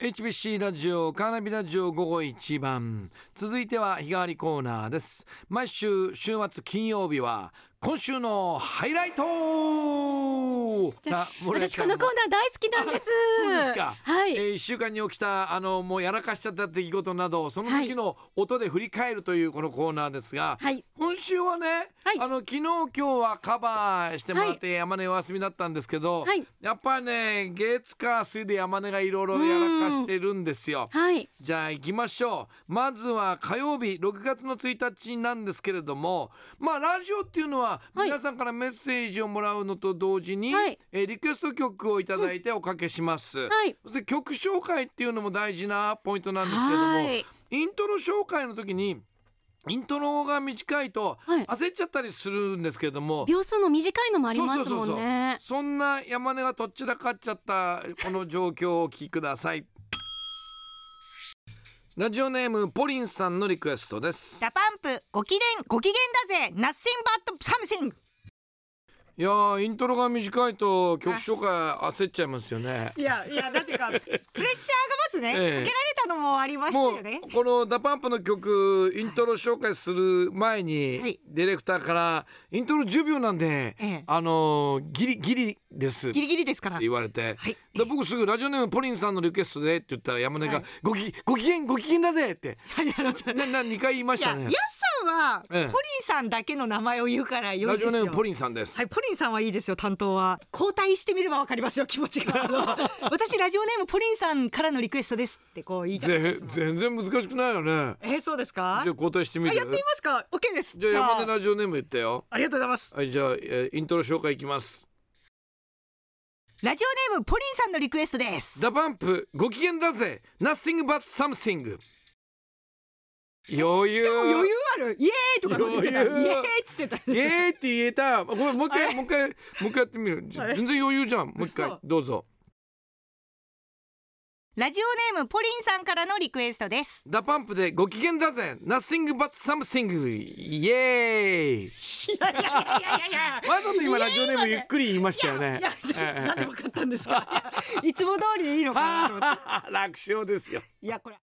HBC ラジオカーナビラジオ午後一番。続いては日替わりコーナーです。毎週週末金曜日は今週のハイライト！さあ私このコーナー大好きなんです。そうですか。はい、えー、1週間に起きたあのもうやらかしちゃった出来事などその時の音で振り返るというこのコーナーですが、はい、今週はね、はい、あの昨日今日はカバーしてもらって山根お休みだったんですけど、はい、やっぱりね月火水で山根がいろいろやらかしてるんですよ、はい、じゃあ行きましょう。まずは火曜日6月の1日なんですけれどもまあラジオっていうのはは皆さんからメッセージをもらうのと同時に、はい、えー、リクエスト曲をいただいておかけします、うんはい、そして曲紹介っていうのも大事なポイントなんですけれども、はい、イントロ紹介の時にイントロが短いと焦っちゃったりするんですけれども、秒数の短いのもありますもんね。そんな山根がとっちらかっちゃったこの状況をお聞きください。ラジオネームポリンさんのリクエストです DA PUMP ご機嫌ご機嫌だぜ。 Nothing but something いやイントロが短いと曲紹介焦っちゃいますよね。いやいやだってか プレッシャーがまずね、ええ、かけられたのもありましたよね。この DA PUMP の曲イントロ紹介する前に、はい、ディレクターからイントロ10秒なんで、ええ、あのギリギリです。ギリギリですから。言われて、はい、で僕すぐラジオネームポリンさんのリクエストでって言ったら山根が、はい、ごきご機嫌ご機嫌だぜって。なな2回言いましたね。やすさんは、ポリンさんだけの名前を言うから良いですよ。ラジオネームポリンさんです。はいポリンさんはいいですよ担当は。交代してみればわかりますよ気持ちが。私ラジオネームポリンさんからのリクエストですってこう言いたい全然難しくないよね。えー、そうですか？じゃあ交代してみる？やってみますか？OK です。じゃあ山根ラジオネーム言ってよ。ありがとうございます。はいじゃあ、えー、イントロ紹介いきますラジオネームポリンさんのリクエストです。 DA PUMP ご機嫌だぜ。Nothing but something 余裕。しかも余裕ある。イエーイとか言ってた。イエーイっつってた。イエーイって言えた。ごめんもう一回もう一回もう一回やってみる。全然余裕じゃん。もう一回どうぞラジオネームポリンさんからのリクエストです。 DA PUMP でご機嫌だぜ。Nothing but something イエーイいやいやいやいや。わざと今ラジオネームゆっくり言いましたよね。なんでわかったんですか？いつも通りでいいのかなと思って。楽勝ですよ。いやこれ。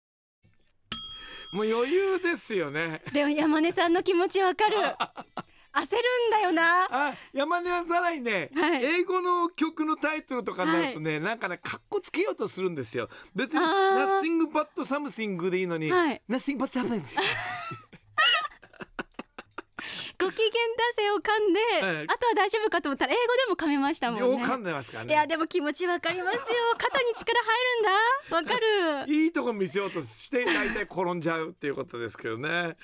もう余裕ですよね。でも山根さんの気持ちわかる 焦るんだよな。あ山根はさらにね、はい、英語の曲のタイトルとかになるとね、はい、なんかねかっこつけようとするんですよ。別に「Nothing but something」でいいのに「はい、Nothing but something」ご機嫌だせを噛んで、はい、あとは大丈夫かと思ったら英語でも噛めましたもんね。噛んでますからね。いやでも気持ちわかりますよ。肩に力入るんだ。わかる。いいとこ見せようとして大体転んじゃうっていうことですけどね。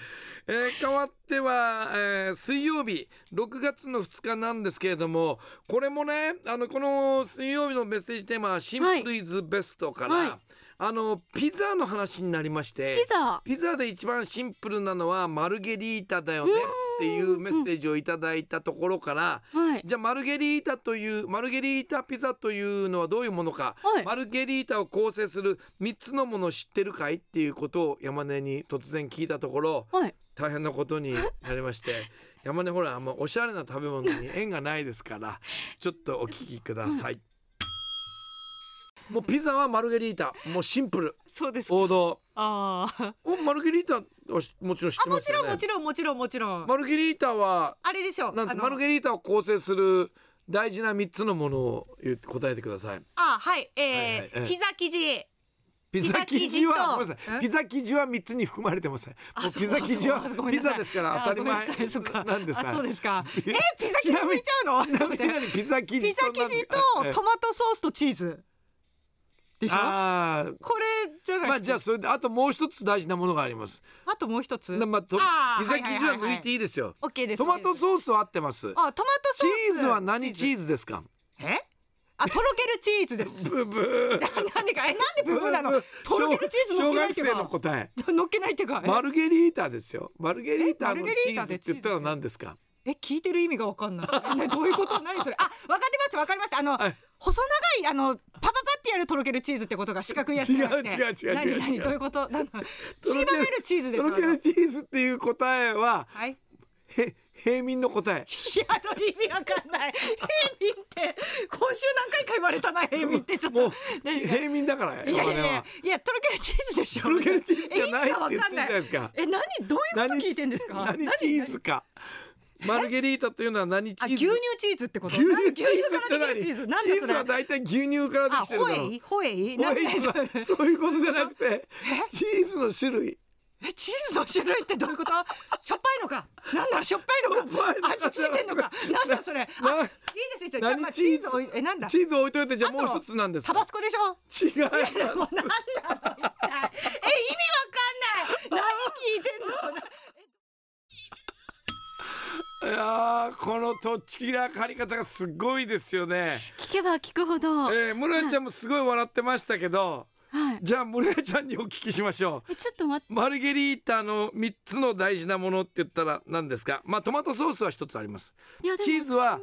えー、変わっては、えー、水曜日6月の2日なんですけれどもこれもねあのこの水曜日のメッセージテーマは「シンプルイズベストから、はいはいあのピザの話になりましてピザ？ピザで一番シンプルなのはマルゲリータだよねっていうメッセージをいただいたところから、はい、じゃあマルゲリータというマルゲリータピザというのはどういうものか、はい、マルゲリータを構成する3つのものを知ってるかいっていうことを山根に突然聞いたところ、はい、大変なことになりまして 山根ほらあんまおしゃれな食べ物に縁がないですからちょっとお聞きください。もうピザはマルゲリータ。もうシンプル。そうです王道。ああマルゲリータはもちろん知ってますよね。もちろんもちろんもちろんもちろん。マルゲリータはあれでしょなんマルゲリータを構成する大事な三つのものを言って答えてください。あはい。えー、はいはい、ピザ生地。ピザ生地はごめんなさい。ピザ生地は三つに含まれてます。ピザ生地はピザですから当たり前なんですそうですか。えピザ生地抜いちゃうの？ちなみにピザ生地ピザ生地とトマトソースとチーズ。でしょ？あこれじゃないまあじゃあそれであともう一つ大事なものがあります。あともう一つ？まあ、とピザ生地は抜いていいですよ、オッケーですトマトソースは合ってます。あトマトソース。チーズは何チーズですか？え？あとろけるチーズです。ブブ なんでかえなんでブブなの？とろけるチーズ小学生の答え。乗っけないってかマルゲリータですよ。マルゲリータのチーズって言ったら何ですか？え聞いてる意味がわかんない。ね、どういうこと？何それ？あ分かってます分かりました。あの、はい、細長いあのパパパってやるとろけるチーズってことが四角いやつじゃなくて。違う違う違う何何？どういうこと？なんちりばめるチーズです。とろけるチーズっていう答えは、はい、へ平民の答え。いや意味わかんない。平民って今週何回か言われたな平民って。ちょっと。平民だからいやいやいやいやとろけるチーズでしょ。とろけるチーズじゃないって言ってるじゃないですか。え何？どういうこと聞いてんですか？何？チーズか マルゲリータというのは何チーズ？牛乳チーズってこと？牛乳チーズからできるチーズ？なんでそれ？は大体牛乳からできてるホエイ？ホエイ？そういうことじゃなくてチーズの種類。えチーズの種類ってどういうこと？しょっぱいのか？なんだ？しょっぱいのか？味ついてんのか？なんだそれ？あいいですいいです何チーズ？えなんだ？チーズ置いといてじゃあもう一つなんですタバスコでしょ？違います。え意味わかんない何聞いてんのいやこのとっちきらかり方がすごいですよね。聞けば聞くほど。えー、村井ちゃんもすごい笑ってましたけど、はい、じゃあ村井ちゃんにお聞きしましょう。えちょっと待って。マルゲリータの3つの大事なものって言ったら何ですか？まあトマトソースは1つあります。チーズは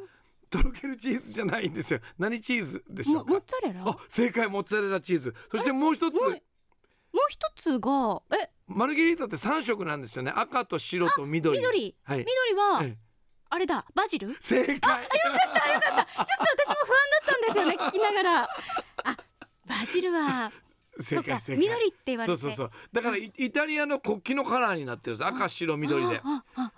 とろけるチーズじゃないんですよ。何チーズでしょうモッツァレラ。あ正解モッツァレラチーズ。そしてもう一つ。もう一つがえ？マルゲリータって3色なんですよね。赤と白と緑。緑、はい、緑は、ええあれだバジル？正解。あよかったよかった。ちょっと私も不安だったんですよね 聞きながら。あバジルは正解正解。緑って言われて。そうそうそう。だからイタリアの国旗のカラーになってるんです。赤白緑で、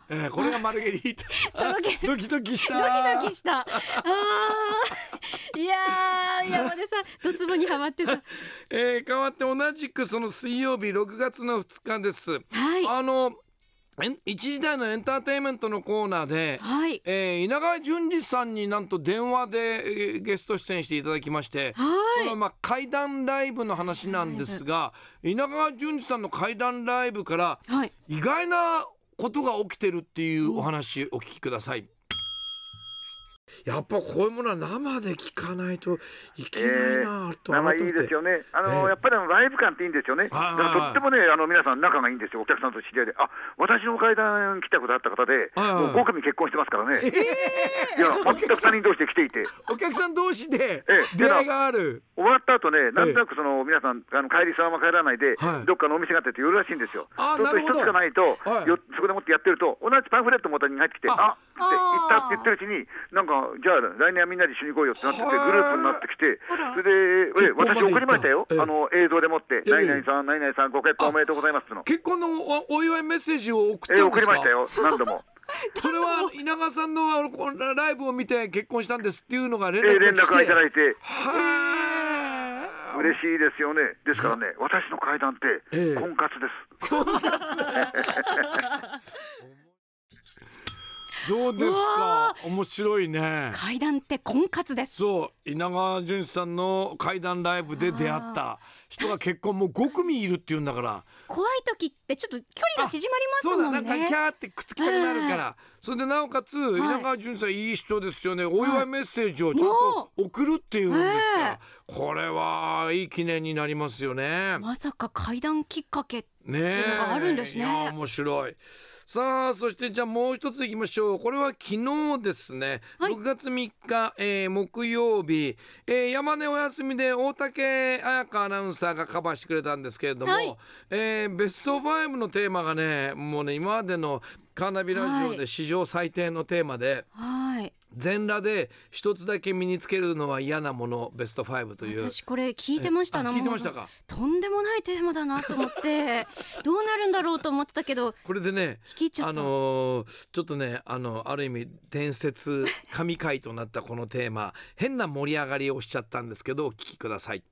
えー、これがマルゲリータ。ドキドキした。ドキドキした。あ いや山根さんドツボにはまってた、えー、変わって同じくその水曜日6月の2日です。はい。あの一時代のエンターテインメントのコーナーで、はい、えー、稲川淳二さんになんと電話で、えー、ゲスト出演していただきまして、はい、そのまあ怪談ライブの話なんですが、稲川淳二さんの怪談ライブから、はい、意外なことが起きてるっていうお話お聞きください。やっぱこういうものは生で聞かないといけないなと、えー、生いいですよね。あの、えー、やっぱりライブ感っていいんですよね。だからとってもねあの皆さん仲がいいんですよ。お客さんと知り合いで、あ私の階段来たことあった方で、もう5組結婚してますからね。えー、いや全く他人同士で来ていて、お客さん同士で出会いがある。終わった後ね、なんとなくその皆さんあの帰りそのまま帰らないで、はい、どっかのお店があって寄るらしいんですよ。そうすると一つがないと、はい、よそこでもってやってると同じパンフレット持ったに入ってきて、あって言ったって言ってるうちになんかじゃあ来年はみんなで一緒に行こうよってなっててグループになってきてそれで私送りましたよ、あの映像でもって「何々さん何々さんご結婚おめでとうございます」の。結婚のお祝いメッセージを送ったんですか、送りましたよ。何度も。それは稲川さんのライブを見て結婚したんですっていうのが連絡が連絡がいただいて。嬉しいですよね。ですからね、私の階段って婚活です。婚活。どうですか？面白いね。階段って婚活です。そう。稲川淳さんの階段ライブで出会った。人が結婚もう5組いるっていうんだから。怖い時ってちょっと距離が縮まりますもんね。そうだ。なんかキャーってくっつきたくなるから、それでなおかつ、稲川淳さんいい人ですよね。お祝いメッセージをちゃんと送るっていうんですか？ら、これはいい記念になりますよね。まさか階段きっかけっていうのがあるんですね。ね面白いさあそしてじゃあもう一ついきましょう。これは昨日ですね、はい、6月3日、えー、木曜日、えー、山根お休みで大竹彩香アナウンサーがカバーしてくれたんですけれども、はい、えー、ベスト5のテーマがねもうね今までのカーナビラジオで史上最低のテーマで、はい、全裸で一つだけ身につけるのは嫌なものベスト5という。私これ聞いてました聞いてましたか？とんでもないテーマだなと思って。どうなるんだろうと思ってたけど。これでねあのー、ちょっとねあのある意味伝説神回となったこのテーマ。変な盛り上がりをしちゃったんですけどお聞きください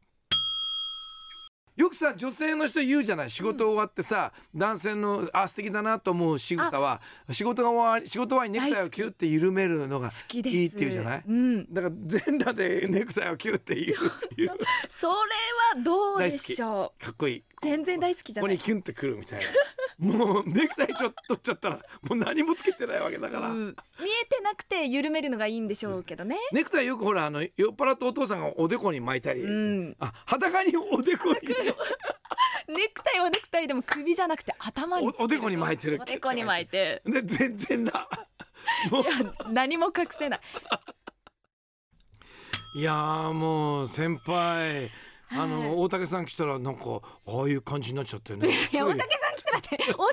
よくさ女性の人言うじゃない？仕事終わってさ、うん、男性のあ素敵だなと思う仕草は仕事が終わり仕事終わりネクタイをキュッて緩めるのがいいっていうじゃない、うん、だから全裸でネクタイをキュッて緩それはどうでしょう。かっこいい。全然大好きじゃない。ここにキュンってくるみたいなもうネクタイちょっと取っちゃったらもう何もつけてないわけだから、うん、見えてなくて緩めるのがいいんでしょうけどね。ネクタイよくほらあの酔っ払ってお父さんがおでこに巻いたり、うん、あ裸におでこに。ネクタイはネクタイでも首じゃなくて頭におでこに巻いてるおでこに巻いて。で全然だいや何も隠せない。いやもう先輩あの大竹さん来たらなんかああいう感じになっちゃってね。いや大竹さん来たらって大竹アナウン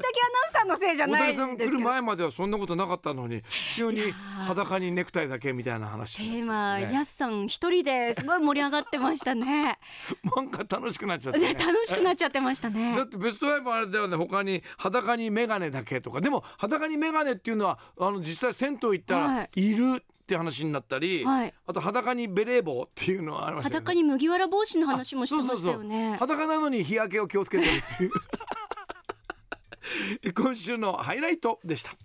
サーのせいじゃない大竹さん来る前まではそんなことなかったのに急に裸にネクタイだけみたいな話テーマ、ね、やすさん一人ですごい盛り上がってましたね。なんか楽しくなっちゃって、ね、楽しくなっちゃってましたね。だってベストファイブあれだよね他に裸に眼鏡だけとか。でも裸に眼鏡っていうのはあの実際銭湯行ったらい。る、はいって話になったり、はい、あと裸にベレー帽っていうのはありました、ね、裸に麦わら帽子の話もしてましたよね。裸なのに日焼けを気をつけてるっていう。今週のハイライトでした